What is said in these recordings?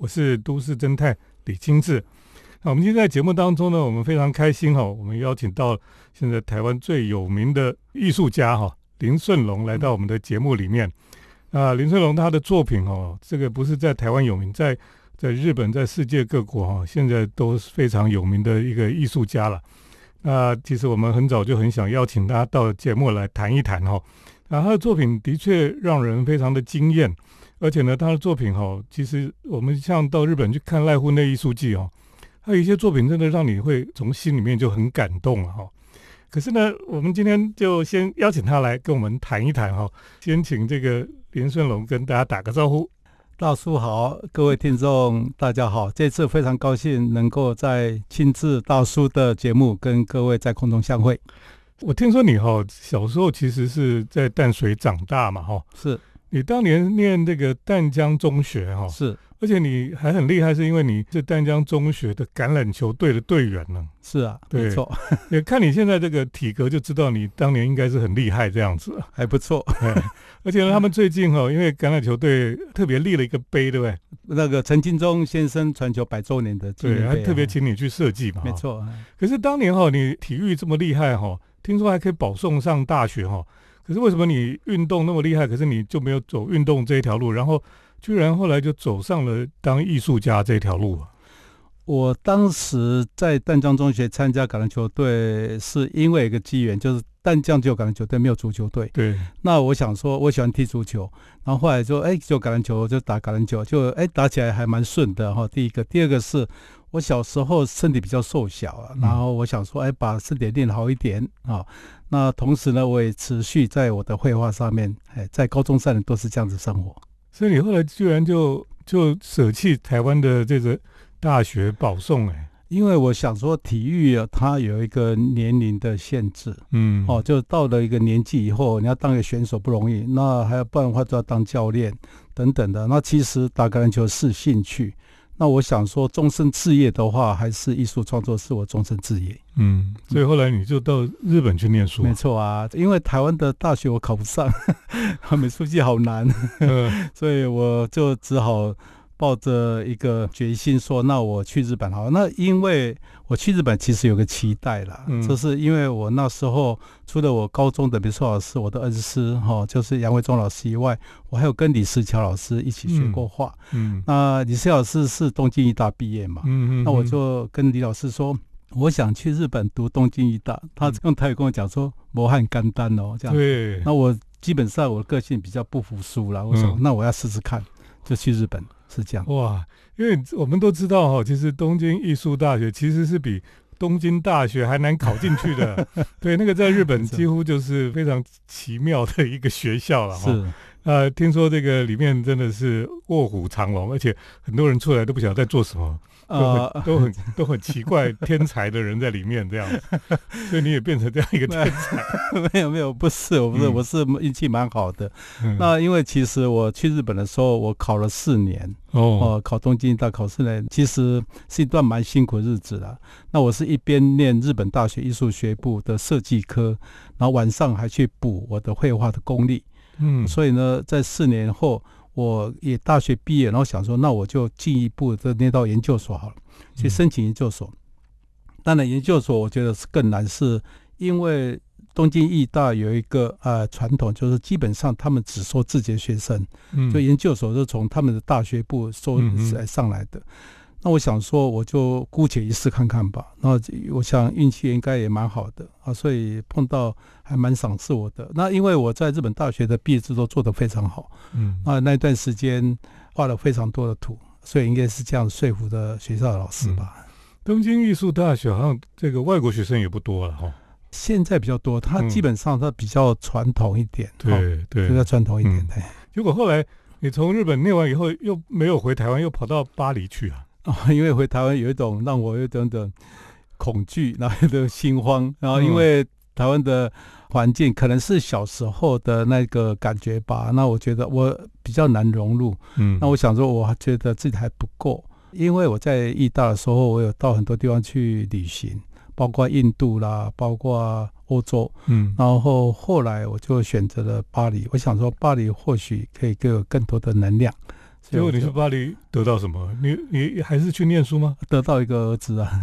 我是都市侦探李金志。那我们今天在节目当中呢，我们非常开心哈，我们邀请到现在台湾最有名的艺术家哈林顺龙来到我们的节目里面。啊，林顺龙他的作品哦，这个不是在台湾有名，在在日本，在世界各国哈，现在都是非常有名的一个艺术家了。那其实我们很早就很想邀请他到节目来谈一谈哈。啊，他的作品的确让人非常的惊艳，而且呢，他的作品哈，其实我们像到日本去看濑户内艺术季哦，还有一些作品真的让你会从心里面就很感动了哈。可是呢，我们今天就先邀请他来跟我们谈一谈哈，先请这个林顺龙跟大家打个招呼。大叔好，各位听众大家好，这次非常高兴能够在亲自大叔的节目跟各位在空中相会。我听说你哈小时候其实是在淡水长大嘛哈，是你当年念这个淡江中学哈，是，而且你还很厉害，是因为你是淡江中学的橄榄球队的队员呢。是啊，没错。也看你现在这个体格就知道你当年应该是很厉害这样子，还不错。而且呢，他们最近哈，因为橄榄球队特别立了一个碑，对不对？那个陈金忠先生传球百周年的纪念碑，还特别请你去设计嘛。没错。可是当年哈，你体育这么厉害哈。听说还可以保送上大学哈，可是为什么你运动那么厉害，可是你就没有走运动这一条路，然后居然后来就走上了当艺术家这条路啊？我当时在淡江中学参加橄榄球队，是因为一个机缘，就是淡江只有橄榄球队，没有足球队。对。那我想说，我喜欢踢足球，然后后来就，哎，就橄榄球，就打橄榄球，就哎打起来还蛮顺的哈。第一个，第二个是。我小时候身体比较瘦小啊，然后我想说，哎，把身体练好一点啊。那同时呢，我也持续在我的绘画上面，哎，在高中三年都是这样子生活。所以你后来居然就就舍弃台湾的这个大学保送哎？因为我想说，体育啊，它有一个年龄的限制，嗯，哦，就到了一个年纪以后，你要当一个选手不容易，那还要不然的话就要当教练等等的。那其实打橄榄球是兴趣。那我想说，终身置业的话，还是艺术创作是我终身置业。嗯，所以后来你就到日本去念书。没错啊，因为台湾的大学我考不上，美术系好难，所以我就只好。抱着一个决心说：“那我去日本好。”那因为我去日本其实有个期待啦，就是因为我那时候除了我高中的美术老师，我的恩师哈，就是杨维忠老师以外，我还有跟李世桥老师一起学过画。嗯，那李世老师是东京艺大毕业嘛？嗯嗯，那我就跟李老师说，我想去日本读东京艺大。他用台语跟我讲说：“磨汗干丹哦，这样。”对。那我基本上我的个性比较不服输了，我说：“那我要试试看，就去日本。”是这样哇，因为我们都知道哈，其实东京艺术大学其实是比东京大学还难考进去的。对，那个在日本几乎就是非常奇妙的一个学校了哈。是，呃，听说这个里面真的是卧虎藏龙，而且很多人出来都不晓得在做什么。都很都很都很奇怪，天才的人在里面这样子，所以你也变成这样一个天才？没有 没有，不是，我不是，我是运气蛮好的。那因为其实我去日本的时候，我考了四年哦，考东京大考四年，其实是一段蛮辛苦的日子了。那我是一边念日本大学艺术学部的设计科，然后晚上还去补我的绘画的功力。嗯，所以呢，在四年后。我也大学毕业，然后想说，那我就进一步的念到研究所好了，去申请研究所。当然，研究所我觉得是更难，是因为东京艺大有一个呃传统，就是基本上他们只收自己的学生，就研究所是从他们的大学部收来上来的。那我想说，我就姑且一试看看吧。那我想运气应该也蛮好的啊，所以碰到还蛮赏识我的。那因为我在日本大学的毕业制作做得非常好，嗯，那，那段时间画了非常多的图，所以应该是这样说服的学校的老师吧。东京艺术大学好像这个外国学生也不多了哈，现在比较多，它基本上它比较传统一点，对对，比较传统一点。对，结果后来你从日本念完以后，又没有回台湾，又跑到巴黎去啊。哦，因为回台湾有一种让我有点点恐惧，然后有点心慌，然后因为台湾的环境可能是小时候的那个感觉吧，那我觉得我比较难融入，嗯，那我想说，我觉得自己还不够，因为我在意大的时候，我有到很多地方去旅行，包括印度啦，包括欧洲，嗯，然后后来我就选择了巴黎，我想说巴黎或许可以给我更多的能量。结果你去巴黎得到什么？你你还是去念书吗？得到一个儿子啊。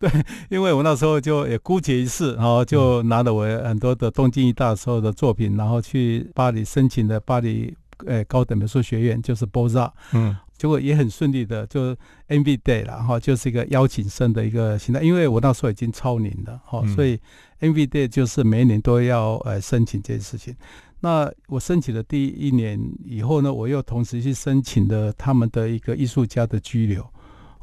对，因为我那时候就也姑且一试，然后就拿了我很多的东京一大时候的作品，然后去巴黎申请的巴黎呃高等美术学院，就是 b o z a 嗯，结果也很顺利的，就 n v Day 了哈，就是一个邀请生的一个形态。因为我那时候已经超龄了哈，所以 n v Day 就是每一年都要呃申请这件事情。那我申请的第一年以后呢，我又同时去申请了他们的一个艺术家的居留，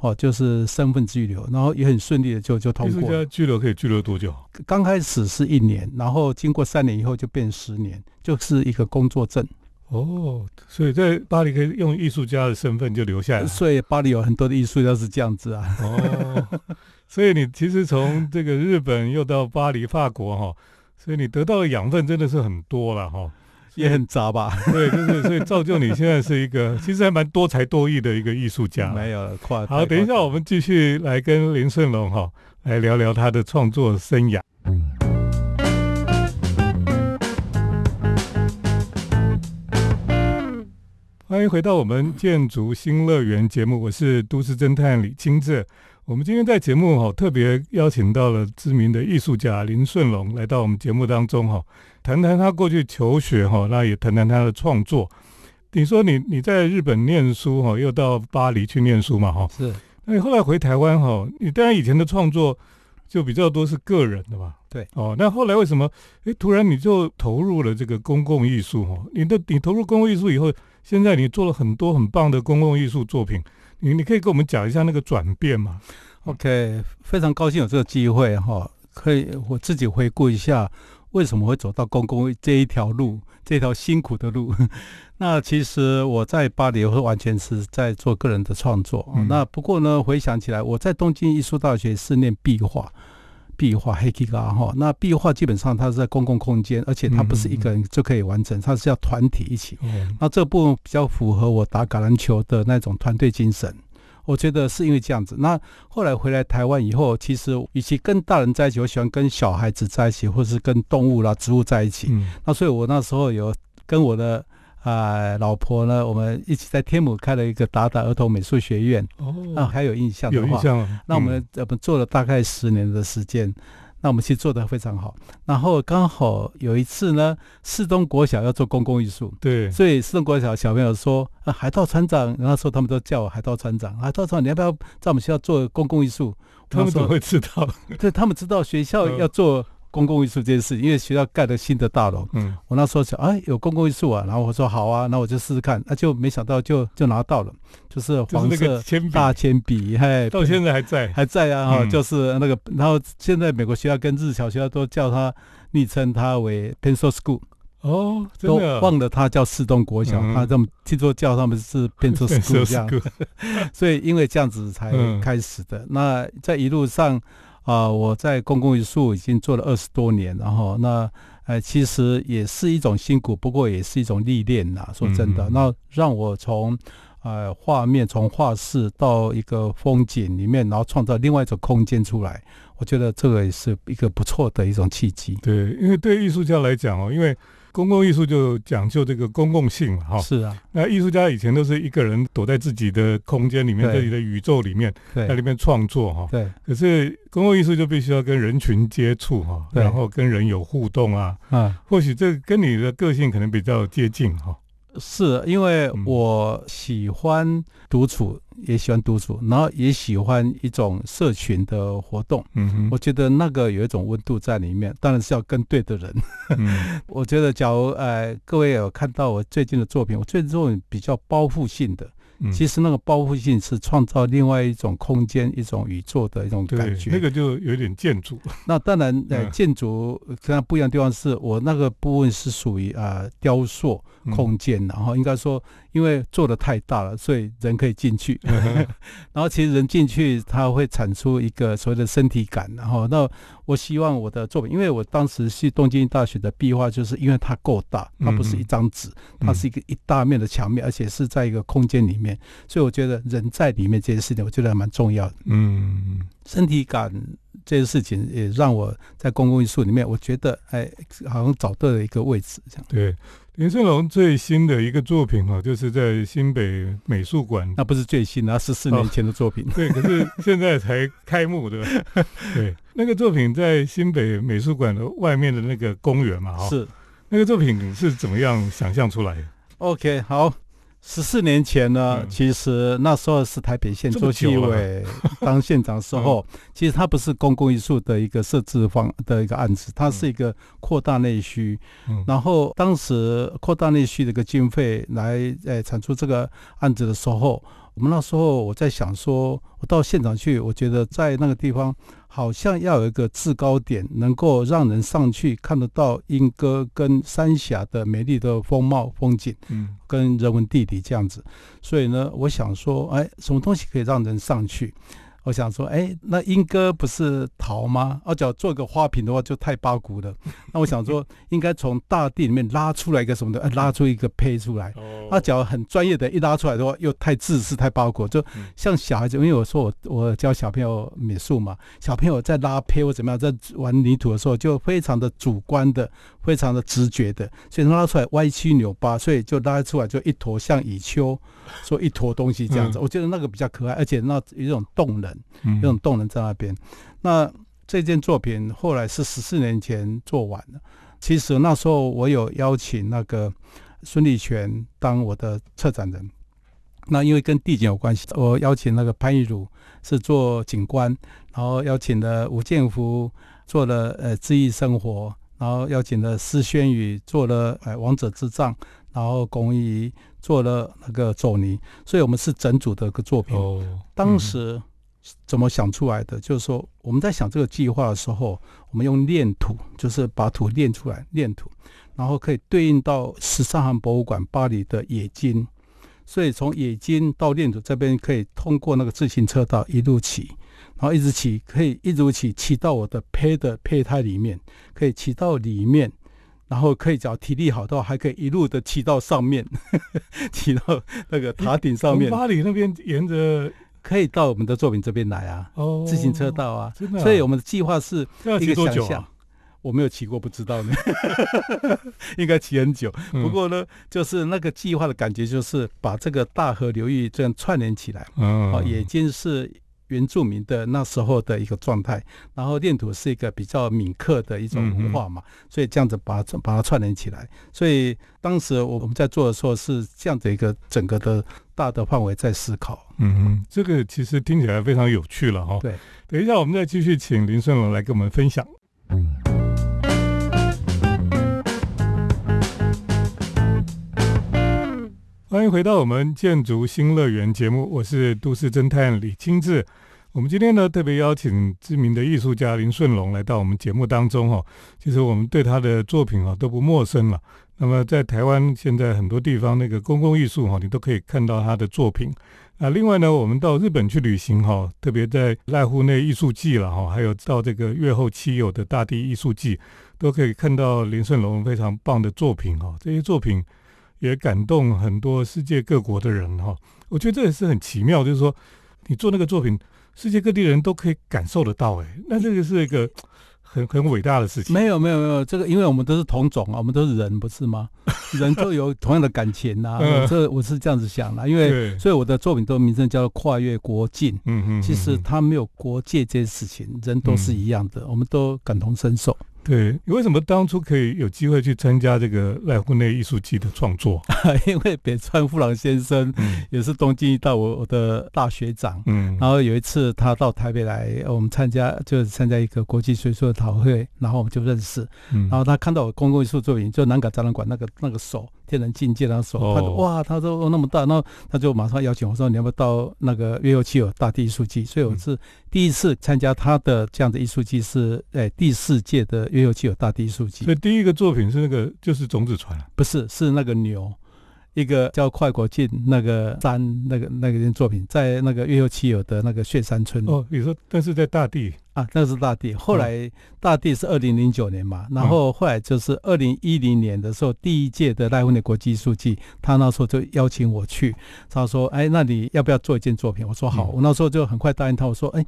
哦，就是身份居留，然后也很顺利的就就通过。艺术家居留可以居留多久？刚开始是一年，然后经过三年以后就变十年，就是一个工作证。哦，所以在巴黎可以用艺术家的身份就留下来。所以巴黎有很多的艺术家是这样子啊。哦，所以你其实从这个日本又到巴黎、法国哈。所以你得到的养分真的是很多了哈，也很杂吧？对，就是所以造就你现在是一个 其实还蛮多才多艺的一个艺术家。没有跨好，等一下我们继续来跟林顺龙哈来聊聊他的创作生涯。欢迎回到我们建筑新乐园节目，我是都市侦探李清志。我们今天在节目哈特别邀请到了知名的艺术家林顺龙来到我们节目当中哈，谈谈他过去求学哈，那也谈谈他的创作。你说你你在日本念书哈，又到巴黎去念书嘛哈？是。那你后来回台湾哈，你当然以前的创作就比较多是个人的嘛？对。哦，那后来为什么哎突然你就投入了这个公共艺术哈？你的你投入公共艺术以后，现在你做了很多很棒的公共艺术作品。你你可以跟我们讲一下那个转变吗？OK，非常高兴有这个机会哈，可以我自己回顾一下为什么会走到公共这一条路，这条辛苦的路。那其实我在巴黎是完全是在做个人的创作。那不过呢，回想起来，我在东京艺术大学是念壁画，壁画黑漆嘎哈。那壁画基本上它是在公共空间，而且它不是一个人就可以完成，它是要团体一起。那这部分比较符合我打橄榄球的那种团队精神。我觉得是因为这样子。那后来回来台湾以后，其实与其跟大人在一起，我喜欢跟小孩子在一起，或是跟动物啦、植物在一起。那所以我那时候有跟我的啊老婆呢，我们一起在天母开了一个达达儿童美术学院。哦，那还有印象的话，有印象。那我们我们做了大概十年的时间。那我们其实做的非常好，然后刚好有一次呢，四东国小要做公共艺术，对，所以四东国小小朋友说，啊，海盗船长，然后说他们都叫我海盗船长，海盗船长，你要不要在我们学校做公共艺术？他们怎么会知道？对，他们知道学校要做。公共艺术这件事，因为学校盖了新的大楼，嗯，我那时候想，哎，有公共艺术啊，然后我说好啊，那我就试试看，那就没想到就就拿到了，就是黄色大铅笔，嘿，到现在还在，还在啊，哈，就是那个，然后现在美国学校跟日侨学校都叫它昵称它为 Pencil School，哦，都忘了他叫四栋国小，他这么听说叫他们是 Pencil School 这样，所以因为这样子才开始的，那在一路上。啊，我在公共艺术已经做了二十多年，然后那呃，其实也是一种辛苦，不过也是一种历练呐。说真的，那让我从呃画面，从画室到一个风景里面，然后创造另外一种空间出来，我觉得这个也是一个不错的一种契机。对，因为对艺术家来讲哦，因为。公共艺术就讲究这个公共性了哈。是啊，那艺术家以前都是一个人躲在自己的空间里面，自己的宇宙里面，在里面创作哈。对。可是公共艺术就必须要跟人群接触哈，然后跟人有互动啊。啊。或许这跟你的个性可能比较接近哈。是因为我喜欢独处。也喜欢独处，然后也喜欢一种社群的活动。嗯哼，我觉得那个有一种温度在里面，当然是要跟对的人。嗯，我觉得假如呃各位有看到我最近的作品，我最近作品比较包袱性的。其实那个包覆性是创造另外一种空间、一种宇宙的一种感觉。那个就有点建筑。那当然，呃，建筑跟它不一样的地方是我那个部分是属于啊雕塑空间，然后应该说。因为做的太大了，所以人可以进去。然后其实人进去，它会产出一个所谓的身体感。然后，那我希望我的作品，因为我当时去东京大学的壁画，就是因为它够大，它不是一张纸，它是一个一大面的墙面，而且是在一个空间里面，所以我觉得人在里面这件事情，我觉得还蛮重要的。嗯，身体感这件事情也让我在公共艺术里面，我觉得哎，好像找到了一个位置，这样。对。林顺龙最新的一个作品哈，就是在新北美术馆。那不是最新的，十四年前的作品。对，可是现在才开幕，对吧？对，那个作品在新北美术馆的外面的那个公园嘛，哈。是。那个作品是怎么样想象出来的？OK，好。十四年前呢，其实那时候是台北县周继伟当县长时候，其实它不是公共艺术的一个设置方的一个案子，它是一个扩大内需。然后当时扩大内需的一个经费来呃产出这个案子的时候。我们那时候我在想说，我到现场去，我觉得在那个地方好像要有一个制高点，能够让人上去看得到莺歌跟三峡的美丽的风貌风景，嗯，跟人文地理这样子。所以呢，我想说，哎，什么东西可以让人上去？我想说，哎，那莺歌不是桃吗？而且做个花瓶的话就太八股了。那我想说，应该从大地里面拉出来一个什么的，拉出一个胚出来。那假如很专业的，一拉出来的话，又太自私、太八股，就像小孩子。因为我说我我教小朋友美术嘛，小朋友在拉胚或怎么样，在玩泥土的时候，就非常的主观的。非常的直觉的，所以拉出来歪七扭八，所以就拉出来就一坨像蚁丘，说一坨东西这样子。我觉得那个比较可爱，而且那有一种动能，有种动能在那边。那这件作品后来是十四年前做完的。其实那时候我有邀请那个孙立权当我的策展人。那因为跟地景有关系，我邀请那个潘玉茹是做景观，然后邀请了吴建福做了呃恣意生活。然后邀请了施轩宇做了哎王者之杖，然后龚仪做了那个走泥，所以我们是整组的一个作品。当时怎么想出来的？就是说我们在想这个计划的时候，我们用炼土，就是把土炼出来，炼土，然后可以对应到十三行博物馆巴黎的冶金，所以从冶金到炼土这边可以通过那个自行车道一路起。然后一直骑，可以一直骑，骑到我的胚的胚胎里面，可以骑到里面，然后可以只要体力好的话，还可以一路的骑到上面，骑到那个塔顶上面。巴黎那边沿着可以到我们的作品这边来啊，哦，自行车道啊，真的。所以我们的计划是一个想象，我没有骑过，不知道呢，应该骑很久。不过呢，就是那个计划的感觉，就是把这个大河流域这样串联起来，哦，也就是。原住民的那时候的一个状态，然后炼土是一个比较闽客的一种文化嘛，所以这样子把它把它串联起来。所以当时我们在做的时候是这样的一个整个的大的范围在思考。嗯嗯，这个其实听起来非常有趣了哈。对，等一下我们再继续请林顺龙来跟我们分享。欢迎回到我们建筑新乐园节目，我是都市侦探李清志。我们今天呢特别邀请知名的艺术家林顺龙来到我们节目当中哈。其实我们对他的作品啊都不陌生了。那么在台湾现在很多地方那个公共艺术哈，你都可以看到他的作品。那另外呢，我们到日本去旅行哈，特别在濑户内艺术季了哈，还有到这个月后七友的大地艺术季，都可以看到林顺龙非常棒的作品哈。这些作品。也感动很多世界各国的人哈，我觉得这也是很奇妙，就是说你做那个作品，世界各地的人都可以感受得到，哎，那这个是一个很很伟大的事情。没有没有没有，这个因为我们都是同种啊，我们都是人，不是吗？人都有同样的感情呐，这我是这样子想的，因为所以我的作品都名称叫做跨越国境。嗯嗯，其实它没有国界这件事情，人都是一样的，我们都感同身受。对，你为什么当初可以有机会去参加这个濑户内艺术季的创作？因为北川富朗先生也是东京一大我我的大学长，嗯，然后有一次他到台北来，我们参加就是参加一个国际学术的讨会，然后我们就认识，嗯然后他看到我公共艺术作品，就南港展览馆那个那个手。天人境界，他说：“他说哇，他说那么大，那他就马上邀请我说，你要不要到那个约有七有大地艺术季？所以我是第一次参加他的这样的艺术季，是诶第四届的约有七有大地艺术季。所以第一个作品是那个就是种子船，不是是那个牛。”一个叫快国进那个山那个那个件作品，在那个月有七友的那个雪山村哦，你说但是在大地啊，那是大地。后来大地是二零零九年嘛，然后后来就是二零一零年的时候，第一届的赖文的国际艺术季，他那时候就邀请我去，他说：“哎，那你要不要做一件作品？”我说：“好。”我那时候就很快答应他，我说：“哎，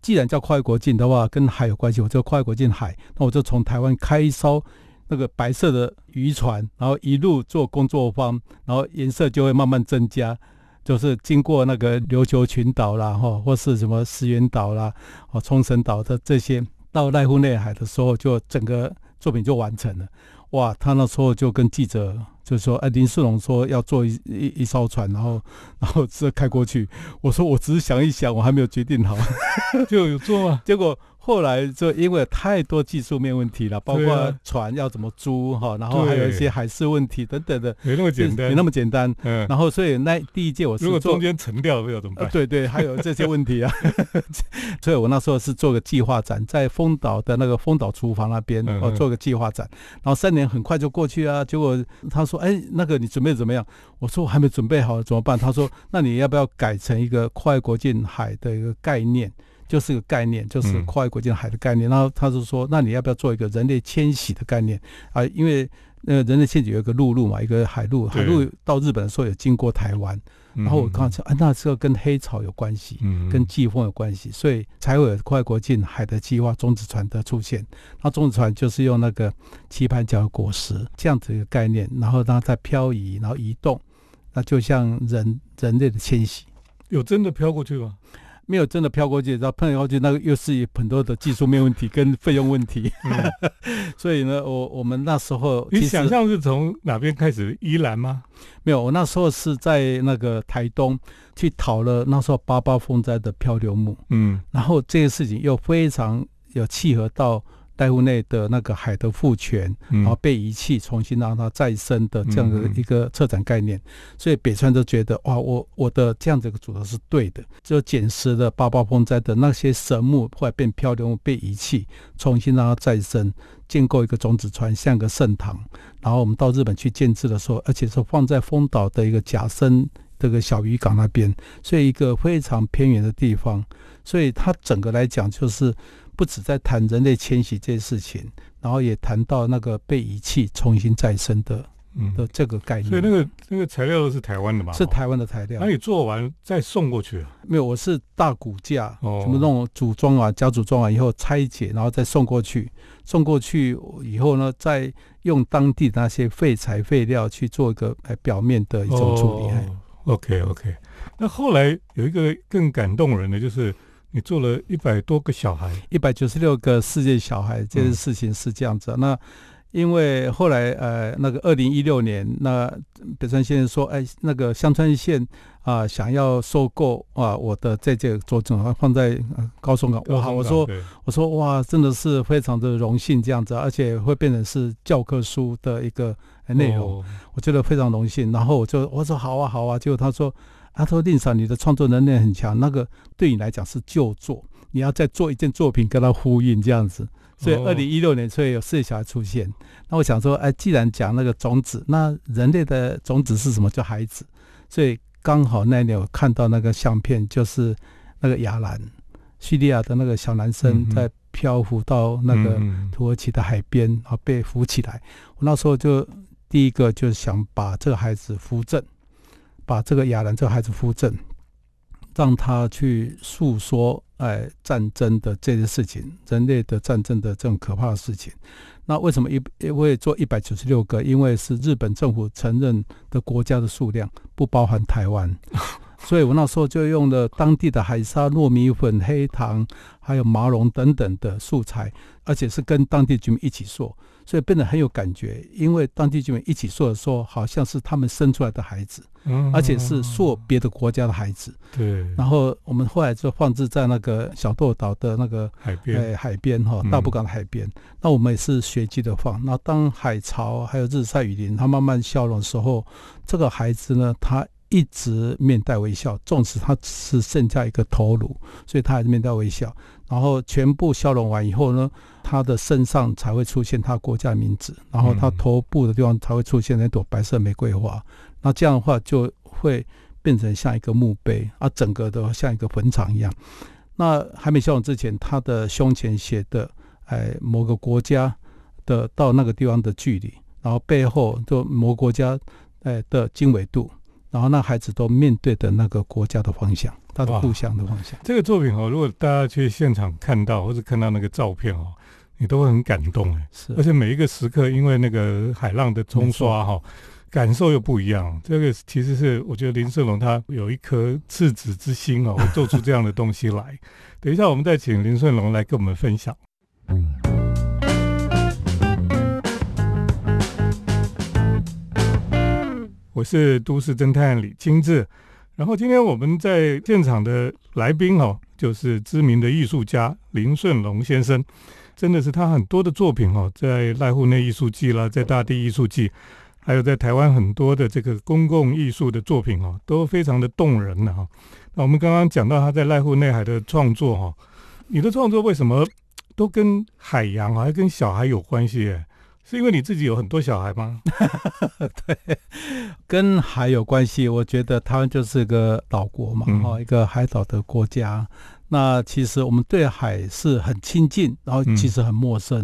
既然叫跨国境的话，跟海有关系，我就跨国境海，那我就从台湾开一艘。”那个白色的渔船，然后一路做工作坊，然后颜色就会慢慢增加，就是经过那个琉球群岛啦，哈，或是什么石垣岛啦，哦，冲绳岛的这些，到濑户内海的时候，就整个作品就完成了。哇，他那时候就跟记者就说：“哎，林世龙说要做一一一艘船，然后 然后这开过去。”我说：“我只是想一想，我还没有决定好，就有做吗？” 结果。后来就因为太多技术面问题了，包括船要怎么租哈，然后还有一些海事问题等等的，没那么简单，没那么简单。嗯，然后所以那第一届我是如果中间沉掉了要怎么办？对对，还有这些问题啊。所以我那时候是做个计划展，在丰岛的那个丰岛厨房那边，我做个计划展。然后三年很快就过去啊，结果他说：“哎，那个你准备怎么样？”我说：“我还没准备好，怎么办？”他说：“那你要不要改成一个跨越国境海的一个概念？”就是个概念，就是跨越国境海的概念。然后他就说：“那你要不要做一个人类迁徙的概念啊？因为呃，人类迁徙有一个陆路嘛，一个海路，海路到日本的时候也经过台湾。然后我刚才啊，那这个跟黑潮有关系，跟季风有关系，所以才会有跨越国境海的计划中子船的出现。那中子船就是用那个棋盘角果实这样子一个概念，然后让它在漂移，然后移动，那就像人人类的迁徙，有真的飘过去吗？”没有真的飘过去，然后碰过去，那个又是很多的技术面问题跟费用问题。所以呢，我我们那时候你想象是从哪边开始？宜兰吗？没有，我那时候是在那个台东去讨了那时候八八风灾的漂流木。嗯，然后这个事情又非常有契合到。带户内的那个海的复权，然后被遗弃，重新让它再生的这样的一个策展概念，所以北川就觉得哇，我我的这样子一个组合是对的。就捡拾了八八风灾的那些神木，后来变漂流木被遗弃，重新让它再生，建构一个种子船，像个圣堂。然后我们到日本去建制的时候，而且是放在丰岛的一个假生这个小渔港那边，所以一个非常偏远的地方，所以它整个来讲就是。不止在谈人类迁徙这些事情，然后也谈到那个被遗弃重新再生的嗯的这个概念。所以那个那个材料都是台湾的嘛？是台湾的材料。那你做完再送过去？没有，我是大骨架，什么那种组装啊，加组装完以后拆解，然后再送过去。送过去以后呢，再用当地那些废材废料去做一个表面的一种处理。OK OK。那后来有一个更感动人的就是。你做了一百多个小孩，一百九十六个世界小孩，这件事情是这样子。那因为后来呃，那个二零一六年，那北川先生说，哎，那个香川县啊，想要收购啊，我的在这件作品放在高松港。哇，我说我说哇，真的是非常的荣幸这样子，而且会变成是教科书的一个内容，我觉得非常荣幸。然后我就我说好啊好啊，结果他说。他说：“令嫂，你的创作能力很强，那个对你来讲是旧作，你要再做一件作品跟他呼应这样子。所以二零一六年，所以有四小孩出现。那我想说，哎，既然讲那个种子，那人类的种子是什么？叫孩子。所以刚好那年我看到那个相片，就是那个亚兰，叙利亚的那个小男生在漂浮到那个土耳其的海边，然后被扶起来。我那时候就第一个就想把这个孩子扶正。”把这个亚兰这个孩子扶正，让他去诉说哎战争的这些事情，人类的战争的这种可怕的事情。那为什么一因为做一百九十六个？因为是日本政府承认的国家的数量不包含台湾，所以我那时候就用了当地的海沙、糯米粉、黑糖，还有麻蓉等等的素材，而且是跟当地居民一起做。所以变得很有感觉，因为当地居民一起做的说，好像是他们生出来的孩子，嗯而且是说别的国家的孩子。对。然后我们后来就放置在那个小豆岛的那个海边，海边哈，大埔港的海边。那我们也是随机的放。那当海潮还有日晒雨淋，它慢慢消融的时候，这个孩子呢，他一直面带微笑，纵使他是剩下一个头颅，所以他还是面带微笑。然后全部消融完以后呢，他的身上才会出现他国家名字，然后他头部的地方才会出现那朵白色玫瑰花。那这样的话就会变成像一个墓碑，啊，整个的像一个坟场一样。那还没消融之前，他的胸前写的哎某个国家的到那个地方的距离，然后背后就某国家哎的经纬度，然后那孩子都面对的那个国家的方向。他的故乡的方向。这个作品哦，如果大家去现场看到，或者看到那个照片哦，你都会很感动哎。是而且每一个时刻，因为那个海浪的冲刷哈，感受又不一样。这个其实是我觉得林顺龙他有一颗赤子之心哦，会做出这样的东西来。等一下我们再请林顺龙来跟我们分享。我是都市侦探李清志，然后今天我们在现场的来宾哦，就是知名的艺术家林顺龙先生。真的是他很多的作品哦，在濑户内艺术季啦，在大地艺术季，还有在台湾很多的这个公共艺术的作品哦，都非常的动人的哈。那我们刚刚讲到他在濑户内海的创作哈，你的创作为什么都跟海洋还跟小孩有关系？是因为你自己有很多小孩吗？对，跟海有关系。我觉得台湾就是个岛国嘛，哈、一个海岛的国家。那其实我们对海是很亲近，然后其实很陌生，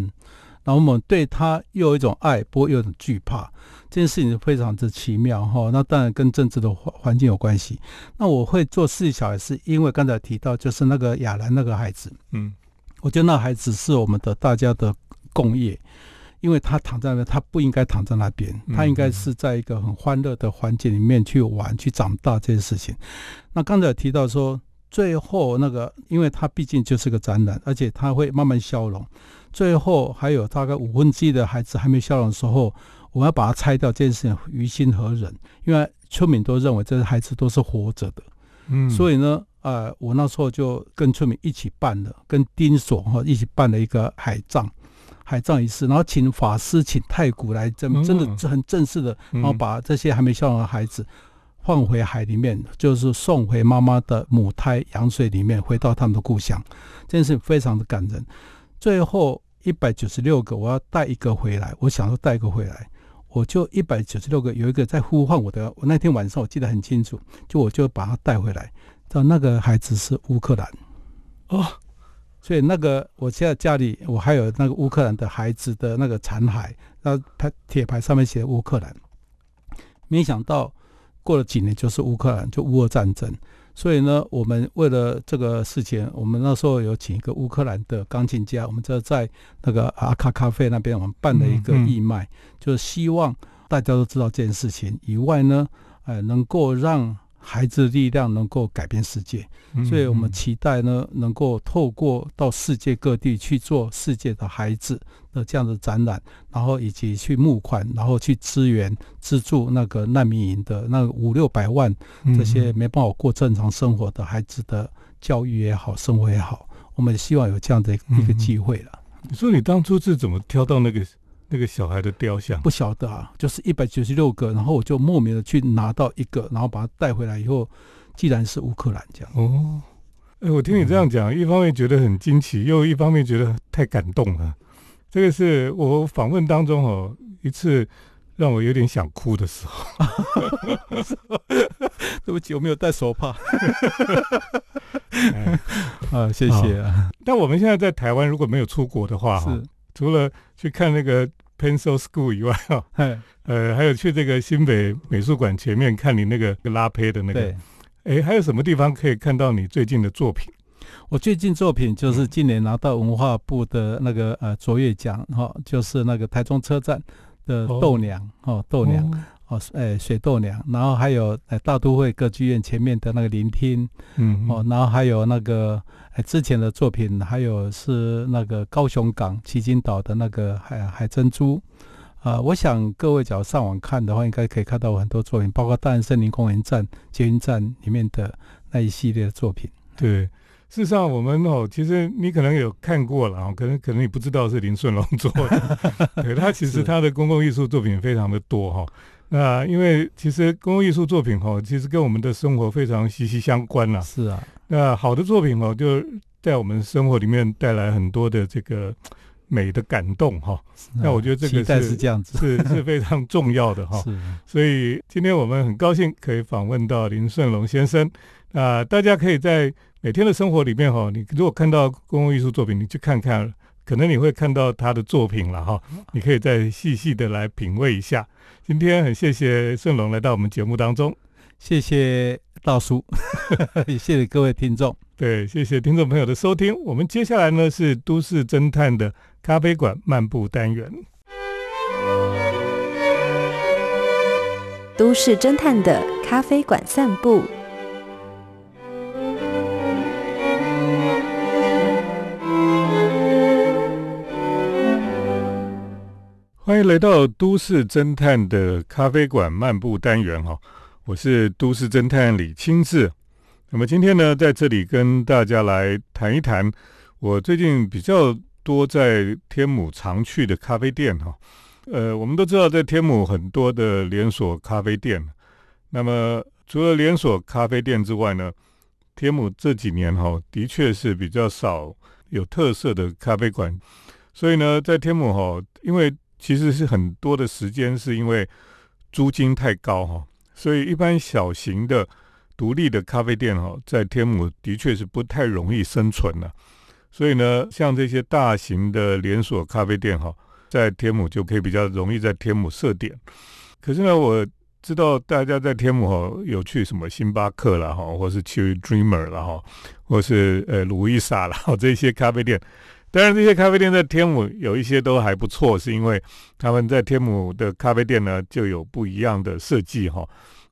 然后我们对它又有一种爱，不过又有种惧怕。这件事情非常之奇妙哈。那当然跟政治的环环境有关系。那我会做世纪小孩，是因为刚才提到就是那个亚兰那个孩子，嗯，我觉得那孩子是我们的大家的共业。因为他躺在那，他不应该躺在那边，他应该是在一个很欢乐的环境里面去玩、去长大这些事情。那刚才有提到说，最后那个，因为他毕竟就是个展览，而且他会慢慢消融，最后还有大概五分之一的孩子还没消融的时候，我们要把它拆掉，这件事情于心何忍？因为村民都认为这些孩子都是活着的，嗯，所以呢，呃，我那时候就跟村民一起办了，跟丁所哈一起办了一个海葬。海葬仪式，然后请法师、请太古来，真真的很正式的，然后把这些还没消亡的孩子放回海里面，就是送回妈妈的母胎羊水里面，回到他们的故乡。这件事非常的感人。最后一百九十六个，我要带一个回来，我想说带一个回来，我就一百九十六个有一个在呼唤我的。我那天晚上我记得很清楚，就我就把他带回来，到那个孩子是乌克兰哦。所以那个，我现在家里我还有那个乌克兰的孩子的那个残骸，那牌铁牌上面写乌克兰。没想到过了几年就是乌克兰，就乌俄战争。所以呢，我们为了这个事情，我们那时候有请一个乌克兰的钢琴家，我们就在那个阿卡咖啡那边，我们办了一个义卖，就是希望大家都知道这件事情以外呢，呃，能够让。孩子的力量能够改变世界，所以我们期待呢，能够透过到世界各地去做世界的孩子的这样的展览，然后以及去募款，然后去支援资助那个难民营的那五六百万这些没办法过正常生活的孩子的教育也好，生活也好，我们希望有这样的一个机会了。你说你当初是怎么挑到那个？那个小孩的雕像不晓得啊，就是一百九十六个，然后我就莫名的去拿到一个，然后把它带回来以后，既然是乌克兰这样哦，哎，我听你这样讲，一方面觉得很惊奇，又一方面觉得太感动了。这个是我访问当中哦一次让我有点想哭的时候。对不起，我没有带手帕。啊，谢谢啊。但我们现在在台湾，如果没有出国的话，是除了去看那个。Pencil School 以外 哈，呃，还有去这个新北美术馆前面看你那个拉胚的那个，哎，还有什么地方可以看到你最近的作品？我最近作品就是今年拿到文化部的那个呃卓越奖哈，就是那个台中车站的豆娘哦，豆娘哦，哎水豆娘，然后还有呃大都会歌剧院前面的那个聆听，嗯哦，然后还有那个。哎，之前的作品还有是那个高雄港七金岛的那个海海珍珠，啊，我想各位只要上网看的话，应该可以看到我很多作品，包括大安森林公园站、捷运站里面的那一系列的作品。对，事实上我们哦，其实你可能有看过了啊，可能可能你不知道是林顺龙做的，对他其实他的公共艺术作品非常的多哈。那因为其实公共艺术作品哈，其实跟我们的生活非常息息相关了。是啊。那好的作品哦，就在我们生活里面带来很多的这个美的感动哈。那我觉得这个是这样子，是是非常重要的哈。所以今天我们很高兴可以访问到林顺龙先生。啊，大家可以在每天的生活里面哈，你如果看到公共艺术作品，你去看看，可能你会看到他的作品了哈。你可以再细细的来品味一下。今天很谢谢顺龙来到我们节目当中。谢谢大叔，谢谢各位听众。对，谢谢听众朋友的收听。我们接下来呢是都市侦探的咖啡馆漫步单元。都市侦探的咖啡馆散步。欢迎来到都市侦探的咖啡馆漫步单元哈，我是都市侦探李清志。那么今天呢，在这里跟大家来谈一谈我最近比较多在天母常去的咖啡店哈。呃，我们都知道在天母很多的连锁咖啡店，那么除了连锁咖啡店之外呢，天母这几年哈的确是比较少有特色的咖啡馆，所以呢，在天母哈，因为其实是很多的时间，是因为租金太高哈，所以一般小型的独立的咖啡店哈，在天母的确是不太容易生存了。所以呢，像这些大型的连锁咖啡店哈，在天母就可以比较容易在天母设点。可是呢，我知道大家在天母哈有去什么星巴克了哈，或是去 Dreamer 了哈，或是呃鲁伊莎了这些咖啡店。当然，这些咖啡店在天母有一些都还不错，是因为他们在天母的咖啡店呢就有不一样的设计哈。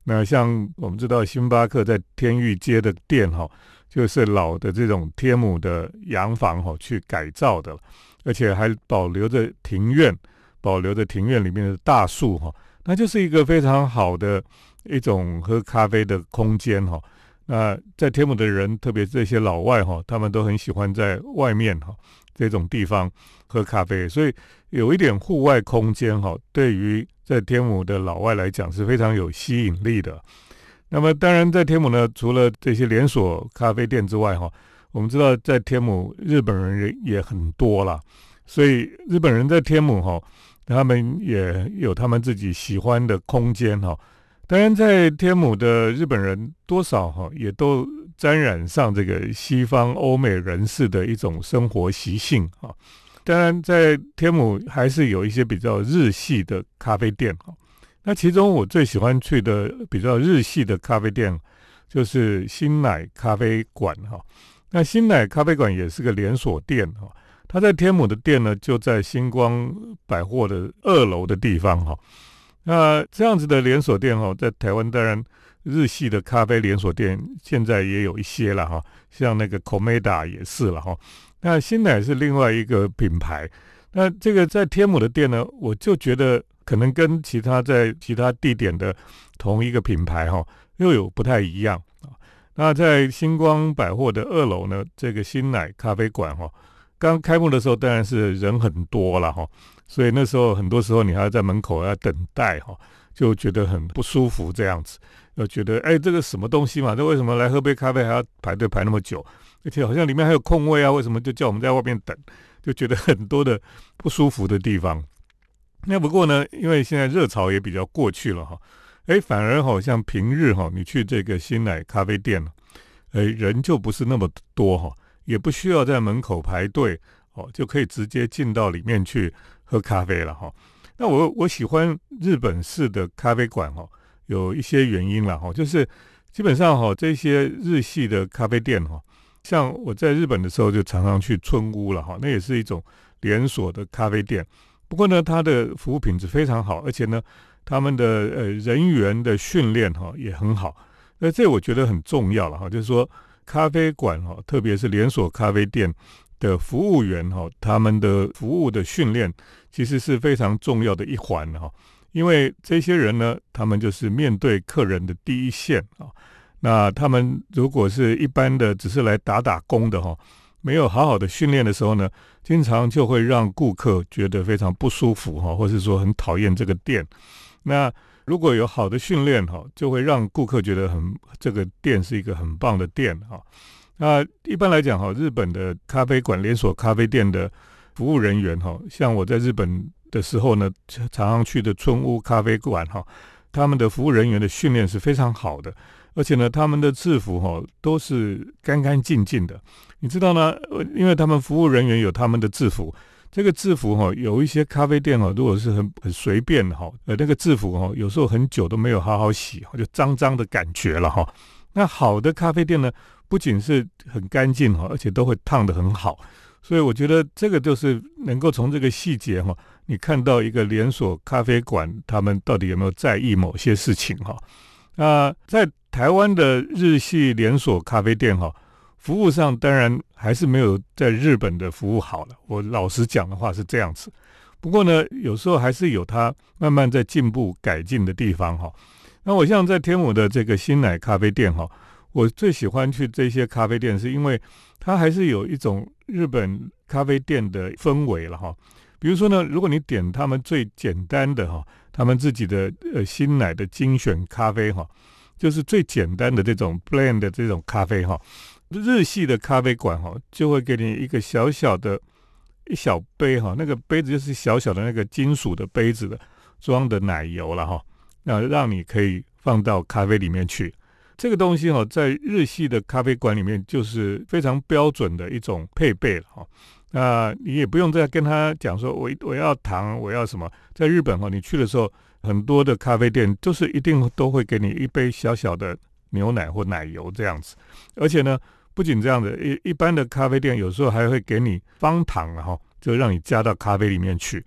那像我们知道星巴克在天域街的店哈，就是老的这种天母的洋房哈去改造的，而且还保留着庭院，保留着庭院里面的大树哈，那就是一个非常好的一种喝咖啡的空间哈。那在天母的人，特别这些老外哈，他们都很喜欢在外面哈。这种地方喝咖啡，所以有一点户外空间哈，对于在天母的老外来讲是非常有吸引力的。那么当然，在天母呢，除了这些连锁咖啡店之外哈，我们知道在天母日本人也很多了，所以日本人在天母哈，他们也有他们自己喜欢的空间哈。当然，在天母的日本人多少哈，也都。沾染上这个西方欧美人士的一种生活习性啊，当然在天母还是有一些比较日系的咖啡店哈。那其中我最喜欢去的比较日系的咖啡店就是新奶咖啡馆哈。那新奶咖啡馆也是个连锁店哈，它在天母的店呢就在星光百货的二楼的地方哈。那这样子的连锁店哈，在台湾当然。日系的咖啡连锁店现在也有一些了哈，像那个 Komeda 也是了哈。那新奶是另外一个品牌。那这个在天母的店呢，我就觉得可能跟其他在其他地点的同一个品牌哈，又有不太一样啊。那在星光百货的二楼呢，这个新奶咖啡馆哈，刚开幕的时候当然是人很多了哈，所以那时候很多时候你还要在门口要等待哈，就觉得很不舒服这样子。要觉得哎，这个什么东西嘛？这为什么来喝杯咖啡还要排队排那么久？而且好像里面还有空位啊？为什么就叫我们在外面等？就觉得很多的不舒服的地方。那不过呢，因为现在热潮也比较过去了哈，哎，反而好像平日哈，你去这个新奶咖啡店，哎，人就不是那么多哈，也不需要在门口排队哦，就可以直接进到里面去喝咖啡了哈。那我我喜欢日本式的咖啡馆哈。有一些原因了哈，就是基本上哈，这些日系的咖啡店哈，像我在日本的时候就常常去村屋了哈，那也是一种连锁的咖啡店。不过呢，它的服务品质非常好，而且呢，他们的呃人员的训练哈也很好。那这我觉得很重要了哈，就是说咖啡馆哈，特别是连锁咖啡店的服务员哈，他们的服务的训练其实是非常重要的一环哈。因为这些人呢，他们就是面对客人的第一线啊。那他们如果是一般的，只是来打打工的哈，没有好好的训练的时候呢，经常就会让顾客觉得非常不舒服哈，或是说很讨厌这个店。那如果有好的训练哈，就会让顾客觉得很这个店是一个很棒的店哈。那一般来讲哈，日本的咖啡馆连锁咖啡店的服务人员哈，像我在日本。的时候呢，常常去的村屋咖啡馆哈，他们的服务人员的训练是非常好的，而且呢，他们的制服哈都是干干净净的。你知道呢，因为他们服务人员有他们的制服，这个制服哈，有一些咖啡店哈，如果是很很随便哈，呃，那个制服哈，有时候很久都没有好好洗，就脏脏的感觉了哈。那好的咖啡店呢，不仅是很干净哈，而且都会烫得很好。所以我觉得这个就是能够从这个细节哈，你看到一个连锁咖啡馆他们到底有没有在意某些事情哈。那在台湾的日系连锁咖啡店哈，服务上当然还是没有在日本的服务好了。我老实讲的话是这样子。不过呢，有时候还是有它慢慢在进步改进的地方哈。那我像在天母的这个新奶咖啡店哈，我最喜欢去这些咖啡店，是因为它还是有一种日本咖啡店的氛围了哈。比如说呢，如果你点他们最简单的哈，他们自己的呃新奶的精选咖啡哈，就是最简单的这种 blend 的这种咖啡哈，日系的咖啡馆哈就会给你一个小小的。一小杯哈，那个杯子就是小小的那个金属的杯子的装的奶油了哈，那让你可以放到咖啡里面去。这个东西哈，在日系的咖啡馆里面就是非常标准的一种配备了哈。那你也不用再跟他讲说，我我要糖，我要什么。在日本哈，你去的时候，很多的咖啡店就是一定都会给你一杯小小的牛奶或奶油这样子，而且呢。不仅这样子，一一般的咖啡店有时候还会给你方糖哈，就让你加到咖啡里面去。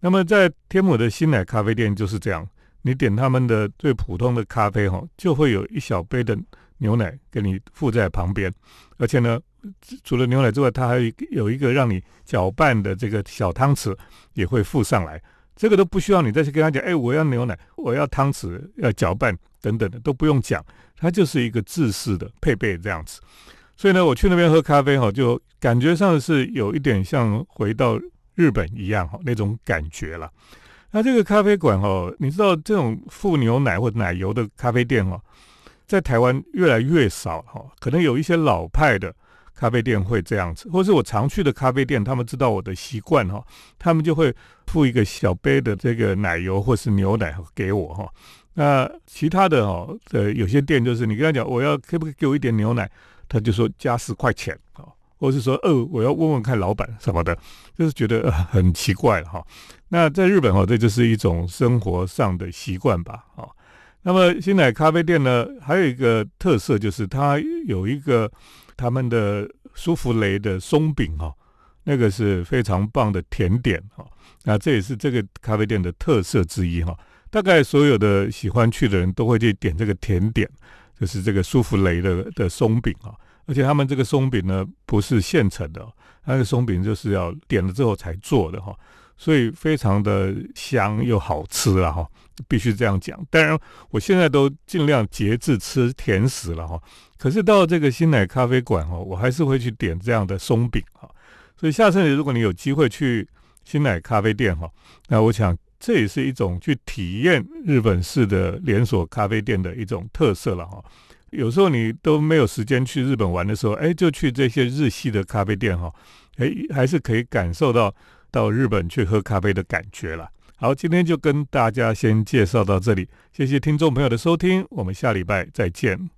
那么在天母的新奶咖啡店就是这样，你点他们的最普通的咖啡哈，就会有一小杯的牛奶给你附在旁边，而且呢，除了牛奶之外，它还有有一个让你搅拌的这个小汤匙也会附上来。这个都不需要你再去跟他讲，哎，我要牛奶，我要汤匙，要搅拌等等的都不用讲，它就是一个自式的配备这样子。所以呢，我去那边喝咖啡哈，就感觉上是有一点像回到日本一样哈那种感觉了。那这个咖啡馆哈，你知道这种附牛奶或奶油的咖啡店哈，在台湾越来越少哈。可能有一些老派的咖啡店会这样子，或是我常去的咖啡店，他们知道我的习惯哈，他们就会附一个小杯的这个奶油或是牛奶给我哈。那其他的哈，呃，有些店就是你跟他讲，我要可不可以给我一点牛奶？他就说加十块钱啊，或是说哦，我要问问看老板什么的，就是觉得很奇怪哈。那在日本哈，这就是一种生活上的习惯吧啊。那么新奶咖啡店呢，还有一个特色就是它有一个他们的舒芙蕾的松饼哈，那个是非常棒的甜点哈。那这也是这个咖啡店的特色之一哈。大概所有的喜欢去的人都会去点这个甜点。就是这个舒芙蕾的的松饼啊，而且他们这个松饼呢不是现成的，那个松饼就是要点了之后才做的哈，所以非常的香又好吃了哈，必须这样讲。当然，我现在都尽量节制吃甜食了哈，可是到这个新奶咖啡馆哈，我还是会去点这样的松饼哈。所以下次如果你有机会去新奶咖啡店哈，那我想。这也是一种去体验日本式的连锁咖啡店的一种特色了哈。有时候你都没有时间去日本玩的时候，哎，就去这些日系的咖啡店哈，哎，还是可以感受到到日本去喝咖啡的感觉了。好，今天就跟大家先介绍到这里，谢谢听众朋友的收听，我们下礼拜再见。